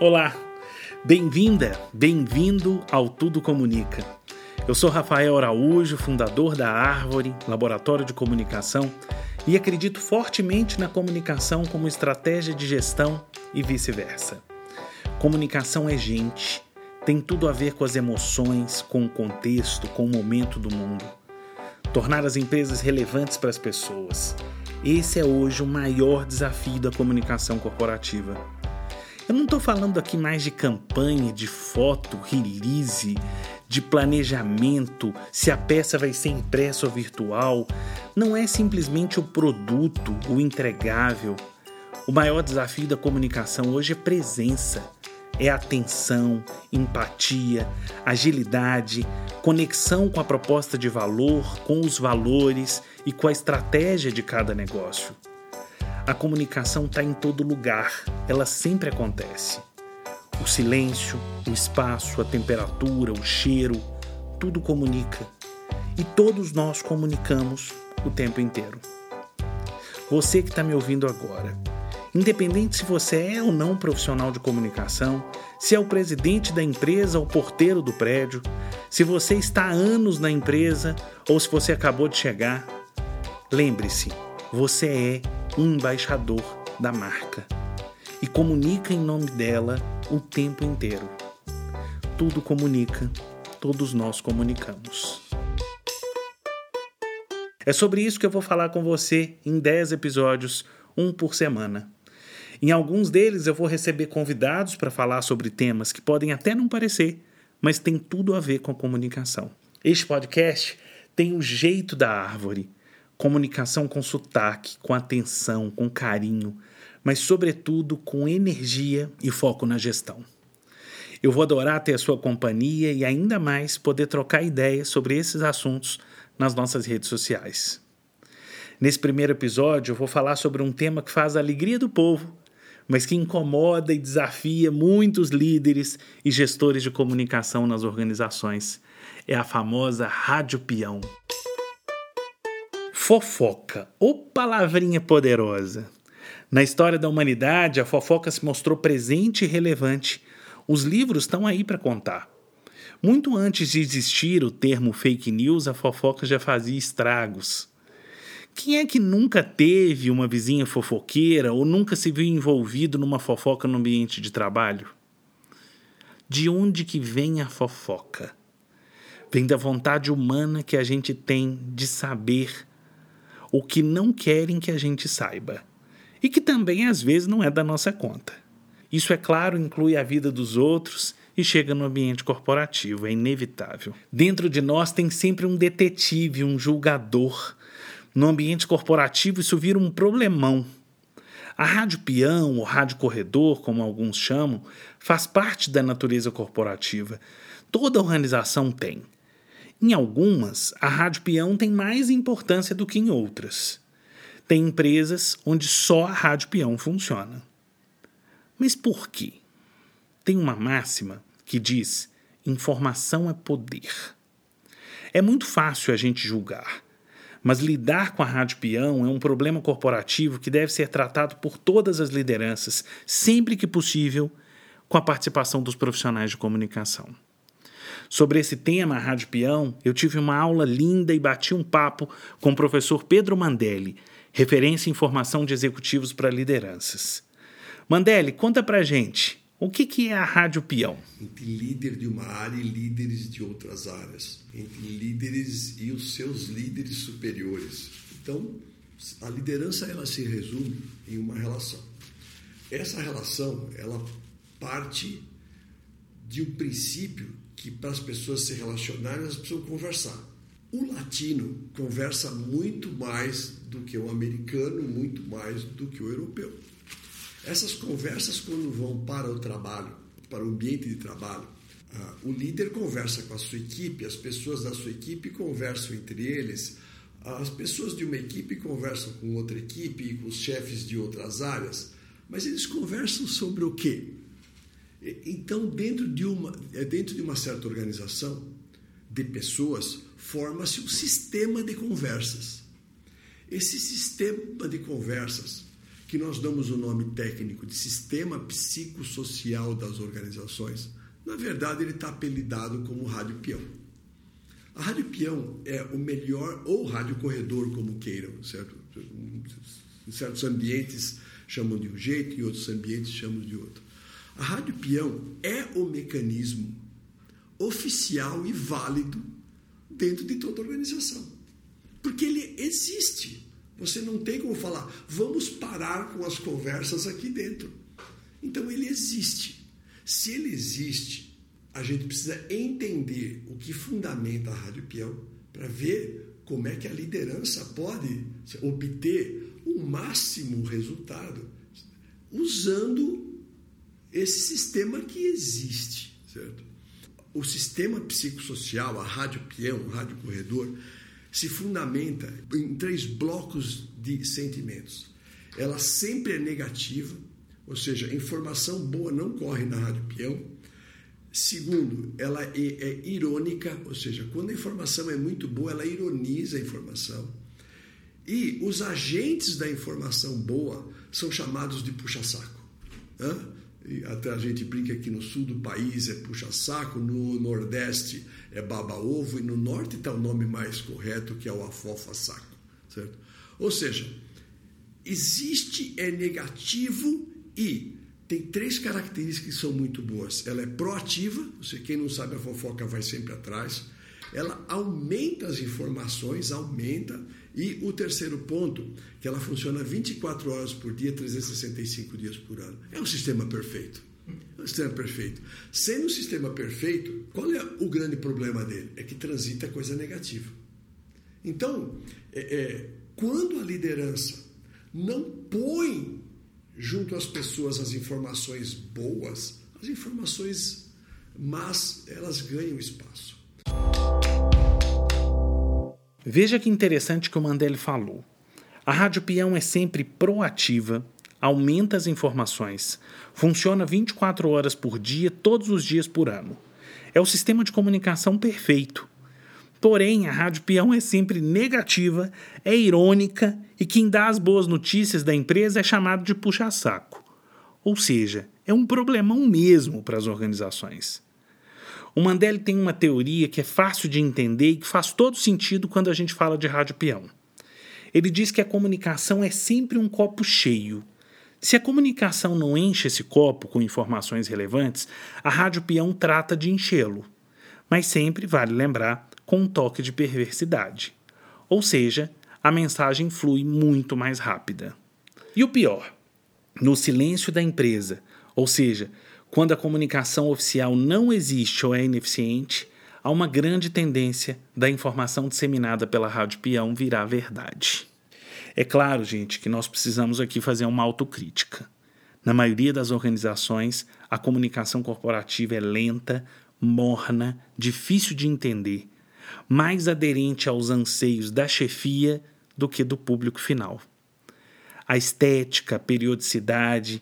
Olá, bem-vinda, bem-vindo ao Tudo Comunica. Eu sou Rafael Araújo, fundador da Árvore, laboratório de comunicação, e acredito fortemente na comunicação como estratégia de gestão e vice-versa. Comunicação é gente, tem tudo a ver com as emoções, com o contexto, com o momento do mundo. Tornar as empresas relevantes para as pessoas. Esse é hoje o maior desafio da comunicação corporativa. Eu não estou falando aqui mais de campanha, de foto, release, de planejamento, se a peça vai ser impressa ou virtual. Não é simplesmente o produto, o entregável. O maior desafio da comunicação hoje é presença. É atenção, empatia, agilidade, conexão com a proposta de valor, com os valores e com a estratégia de cada negócio. A comunicação está em todo lugar, ela sempre acontece. O silêncio, o espaço, a temperatura, o cheiro, tudo comunica. E todos nós comunicamos o tempo inteiro. Você que está me ouvindo agora, independente se você é ou não profissional de comunicação, se é o presidente da empresa ou porteiro do prédio, se você está há anos na empresa ou se você acabou de chegar, lembre-se, você é um embaixador da marca e comunica em nome dela o tempo inteiro. Tudo comunica, todos nós comunicamos. É sobre isso que eu vou falar com você em 10 episódios, um por semana. Em alguns deles eu vou receber convidados para falar sobre temas que podem até não parecer, mas tem tudo a ver com a comunicação. Este podcast tem o jeito da árvore comunicação com sotaque, com atenção, com carinho, mas, sobretudo, com energia e foco na gestão. Eu vou adorar ter a sua companhia e ainda mais poder trocar ideias sobre esses assuntos nas nossas redes sociais. Nesse primeiro episódio, eu vou falar sobre um tema que faz a alegria do povo, mas que incomoda e desafia muitos líderes e gestores de comunicação nas organizações. É a famosa rádio peão. Fofoca, ou palavrinha poderosa. Na história da humanidade, a fofoca se mostrou presente e relevante. Os livros estão aí para contar. Muito antes de existir o termo fake news, a fofoca já fazia estragos. Quem é que nunca teve uma vizinha fofoqueira ou nunca se viu envolvido numa fofoca no ambiente de trabalho? De onde que vem a fofoca? Vem da vontade humana que a gente tem de saber o que não querem que a gente saiba, e que também às vezes não é da nossa conta. Isso, é claro, inclui a vida dos outros e chega no ambiente corporativo, é inevitável. Dentro de nós tem sempre um detetive, um julgador. No ambiente corporativo, isso vira um problemão. A rádio peão, ou rádio corredor, como alguns chamam, faz parte da natureza corporativa. Toda organização tem. Em algumas, a rádio peão tem mais importância do que em outras. Tem empresas onde só a rádio peão funciona. Mas por quê? Tem uma máxima que diz: informação é poder. É muito fácil a gente julgar, mas lidar com a rádio peão é um problema corporativo que deve ser tratado por todas as lideranças, sempre que possível, com a participação dos profissionais de comunicação. Sobre esse tema, Rádio Peão, eu tive uma aula linda e bati um papo com o professor Pedro Mandelli, referência em formação de executivos para lideranças. Mandelli, conta pra gente, o que, que é a Rádio Peão? Entre líder de uma área e líderes de outras áreas. Entre líderes e os seus líderes superiores. Então, a liderança ela se resume em uma relação. Essa relação, ela parte de um princípio que para as pessoas se relacionarem, elas precisam conversar. O latino conversa muito mais do que o americano, muito mais do que o europeu. Essas conversas, quando vão para o trabalho, para o ambiente de trabalho, uh, o líder conversa com a sua equipe, as pessoas da sua equipe conversam entre eles, as pessoas de uma equipe conversam com outra equipe e com os chefes de outras áreas, mas eles conversam sobre o quê? Então, dentro de uma, é, dentro de uma certa organização de pessoas, forma-se um sistema de conversas. Esse sistema de conversas, que nós damos o nome técnico de sistema psicossocial das organizações, na verdade ele está apelidado como rádio peão. A rádio peão é o melhor, ou rádio corredor, como queiram, certo? Em certos ambientes chamam de um jeito, em outros ambientes chamam de outro. A rádio peão é o mecanismo oficial e válido dentro de toda organização. Porque ele existe. Você não tem como falar, vamos parar com as conversas aqui dentro. Então ele existe. Se ele existe, a gente precisa entender o que fundamenta a Rádio Peão para ver como é que a liderança pode obter o máximo resultado usando esse sistema que existe, certo? O sistema psicossocial, a rádio peão, o rádio corredor, se fundamenta em três blocos de sentimentos. Ela sempre é negativa, ou seja, informação boa não corre na rádio peão. Segundo, ela é, é irônica, ou seja, quando a informação é muito boa, ela ironiza a informação. E os agentes da informação boa são chamados de puxa-saco. Até a gente brinca que no sul do país é puxa-saco, no nordeste é baba-ovo e no norte está o nome mais correto que é o afofa-saco. Certo? Ou seja, existe, é negativo e tem três características que são muito boas. Ela é proativa, você quem não sabe a fofoca vai sempre atrás. Ela aumenta as informações, aumenta. E o terceiro ponto, que ela funciona 24 horas por dia, 365 dias por ano. É um sistema perfeito. É um sistema perfeito. Sendo um sistema perfeito, qual é o grande problema dele? É que transita coisa negativa. Então, é, é, quando a liderança não põe junto às pessoas as informações boas, as informações más, elas ganham espaço. Veja que interessante que o Mandelli falou. A Rádio Peão é sempre proativa, aumenta as informações, funciona 24 horas por dia, todos os dias por ano. É o sistema de comunicação perfeito. Porém, a Rádio Peão é sempre negativa, é irônica e quem dá as boas notícias da empresa é chamado de puxa-saco. Ou seja, é um problemão mesmo para as organizações. O Mandelli tem uma teoria que é fácil de entender e que faz todo sentido quando a gente fala de rádio peão. Ele diz que a comunicação é sempre um copo cheio. Se a comunicação não enche esse copo com informações relevantes, a rádio peão trata de enchê-lo. Mas sempre vale lembrar com um toque de perversidade. Ou seja, a mensagem flui muito mais rápida. E o pior, no silêncio da empresa, ou seja, quando a comunicação oficial não existe ou é ineficiente, há uma grande tendência da informação disseminada pela Rádio Peão virar verdade. É claro, gente, que nós precisamos aqui fazer uma autocrítica. Na maioria das organizações, a comunicação corporativa é lenta, morna, difícil de entender, mais aderente aos anseios da chefia do que do público final. A estética, a periodicidade,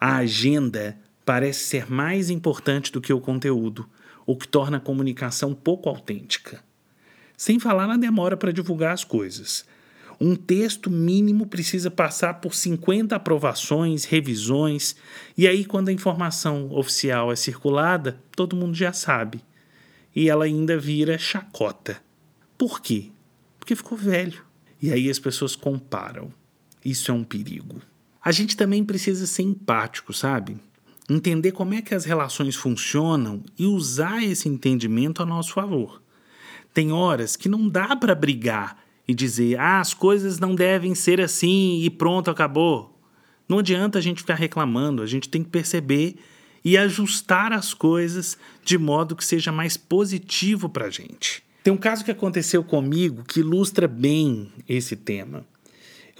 a agenda parece ser mais importante do que o conteúdo, o que torna a comunicação pouco autêntica. Sem falar na demora para divulgar as coisas. Um texto mínimo precisa passar por 50 aprovações, revisões, e aí, quando a informação oficial é circulada, todo mundo já sabe. E ela ainda vira chacota. Por quê? Porque ficou velho. E aí as pessoas comparam. Isso é um perigo. A gente também precisa ser empático, sabe? Entender como é que as relações funcionam e usar esse entendimento a nosso favor. Tem horas que não dá para brigar e dizer, ah, as coisas não devem ser assim e pronto, acabou. Não adianta a gente ficar reclamando, a gente tem que perceber e ajustar as coisas de modo que seja mais positivo para a gente. Tem um caso que aconteceu comigo que ilustra bem esse tema.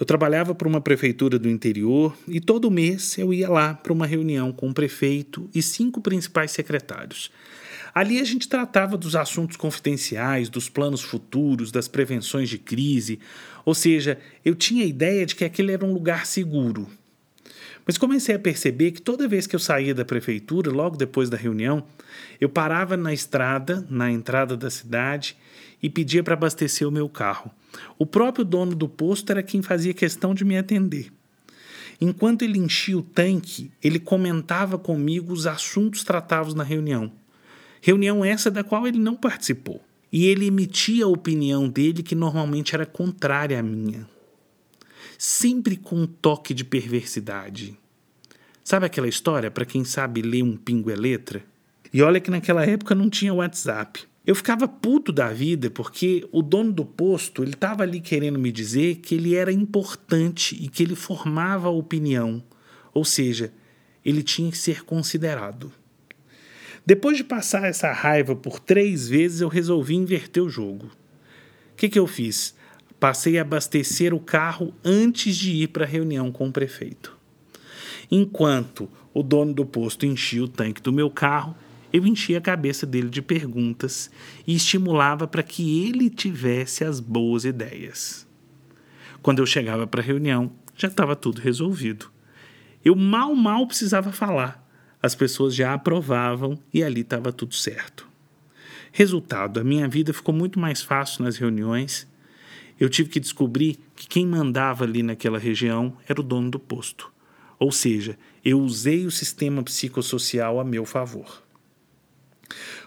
Eu trabalhava para uma prefeitura do interior e todo mês eu ia lá para uma reunião com o prefeito e cinco principais secretários. Ali a gente tratava dos assuntos confidenciais, dos planos futuros, das prevenções de crise, ou seja, eu tinha a ideia de que aquele era um lugar seguro. Mas comecei a perceber que toda vez que eu saía da prefeitura, logo depois da reunião, eu parava na estrada, na entrada da cidade, e pedia para abastecer o meu carro. O próprio dono do posto era quem fazia questão de me atender. Enquanto ele enchia o tanque, ele comentava comigo os assuntos tratados na reunião. Reunião essa da qual ele não participou. E ele emitia a opinião dele que normalmente era contrária à minha. Sempre com um toque de perversidade. Sabe aquela história para quem sabe ler um pingo é letra? E olha que naquela época não tinha WhatsApp. Eu ficava puto da vida porque o dono do posto ele estava ali querendo me dizer que ele era importante e que ele formava a opinião, ou seja, ele tinha que ser considerado. Depois de passar essa raiva por três vezes, eu resolvi inverter o jogo. O que, que eu fiz? Passei a abastecer o carro antes de ir para a reunião com o prefeito. Enquanto o dono do posto enchia o tanque do meu carro, eu enchia a cabeça dele de perguntas e estimulava para que ele tivesse as boas ideias. Quando eu chegava para a reunião, já estava tudo resolvido. Eu mal, mal precisava falar. As pessoas já aprovavam e ali estava tudo certo. Resultado: a minha vida ficou muito mais fácil nas reuniões. Eu tive que descobrir que quem mandava ali naquela região era o dono do posto. Ou seja, eu usei o sistema psicossocial a meu favor.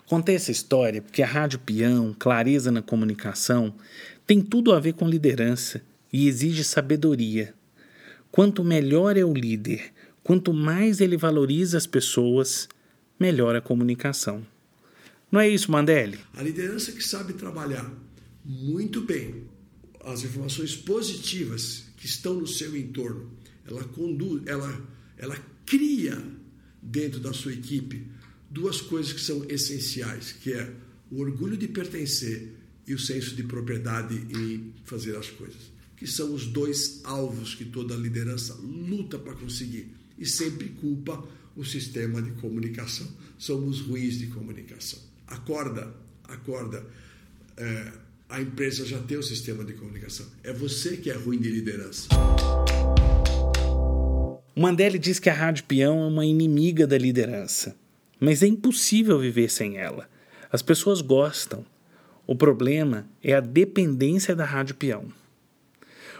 Contei essa história porque a Rádio Peão, clareza na comunicação, tem tudo a ver com liderança e exige sabedoria. Quanto melhor é o líder, quanto mais ele valoriza as pessoas, melhor a comunicação. Não é isso, Mandelli? A liderança que sabe trabalhar muito bem as informações positivas que estão no seu entorno, ela conduz, ela, ela cria dentro da sua equipe duas coisas que são essenciais, que é o orgulho de pertencer e o senso de propriedade em fazer as coisas, que são os dois alvos que toda liderança luta para conseguir e sempre culpa o sistema de comunicação. Somos ruins de comunicação. Acorda, acorda. É, a empresa já tem o sistema de comunicação. É você que é ruim de liderança. Mandelli diz que a Rádio Peão é uma inimiga da liderança. Mas é impossível viver sem ela. As pessoas gostam. O problema é a dependência da rádio peão.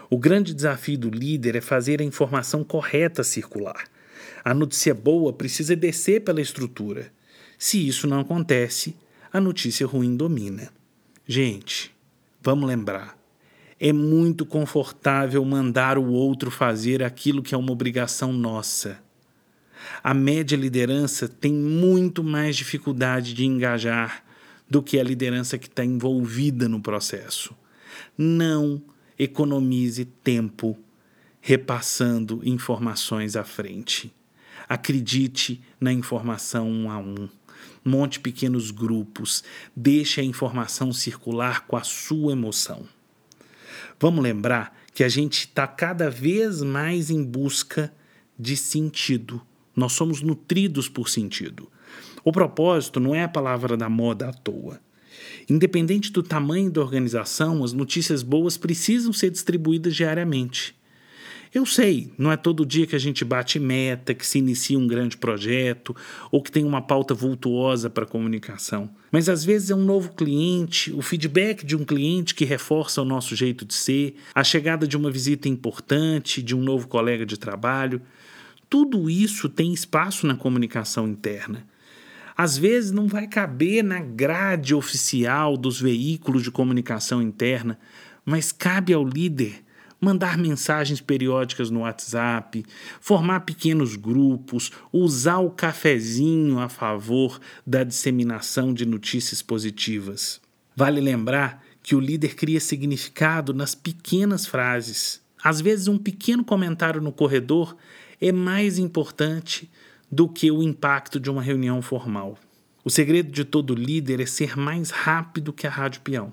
O grande desafio do líder é fazer a informação correta circular. A notícia boa precisa descer pela estrutura. Se isso não acontece, a notícia ruim domina. Gente, vamos lembrar: é muito confortável mandar o outro fazer aquilo que é uma obrigação nossa. A média liderança tem muito mais dificuldade de engajar do que a liderança que está envolvida no processo. Não economize tempo repassando informações à frente. Acredite na informação um a um. Monte pequenos grupos. Deixe a informação circular com a sua emoção. Vamos lembrar que a gente está cada vez mais em busca de sentido nós somos nutridos por sentido. O propósito não é a palavra da moda à toa. Independente do tamanho da organização, as notícias boas precisam ser distribuídas diariamente. Eu sei, não é todo dia que a gente bate meta, que se inicia um grande projeto ou que tem uma pauta vultuosa para comunicação. Mas às vezes é um novo cliente, o feedback de um cliente que reforça o nosso jeito de ser, a chegada de uma visita importante, de um novo colega de trabalho. Tudo isso tem espaço na comunicação interna. Às vezes não vai caber na grade oficial dos veículos de comunicação interna, mas cabe ao líder mandar mensagens periódicas no WhatsApp, formar pequenos grupos, usar o cafezinho a favor da disseminação de notícias positivas. Vale lembrar que o líder cria significado nas pequenas frases. Às vezes, um pequeno comentário no corredor é mais importante do que o impacto de uma reunião formal. O segredo de todo líder é ser mais rápido que a rádio peão.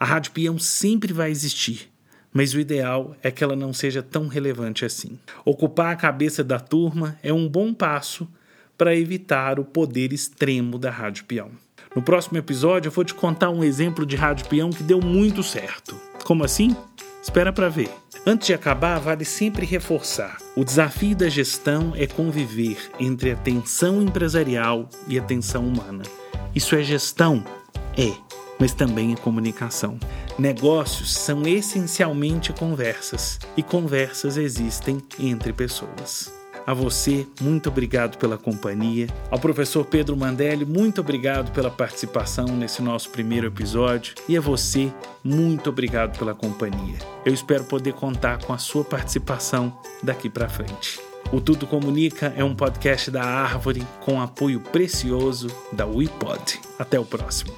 A rádio peão sempre vai existir, mas o ideal é que ela não seja tão relevante assim. Ocupar a cabeça da turma é um bom passo para evitar o poder extremo da rádio peão. No próximo episódio eu vou te contar um exemplo de rádio peão que deu muito certo. Como assim? Espera para ver. Antes de acabar, vale sempre reforçar: o desafio da gestão é conviver entre a tensão empresarial e a tensão humana. Isso é gestão? É. mas também é comunicação. Negócios são essencialmente conversas, e conversas existem entre pessoas. A você, muito obrigado pela companhia. Ao professor Pedro Mandelli, muito obrigado pela participação nesse nosso primeiro episódio. E a você, muito obrigado pela companhia. Eu espero poder contar com a sua participação daqui para frente. O Tudo Comunica é um podcast da Árvore com apoio precioso da WePod. Até o próximo.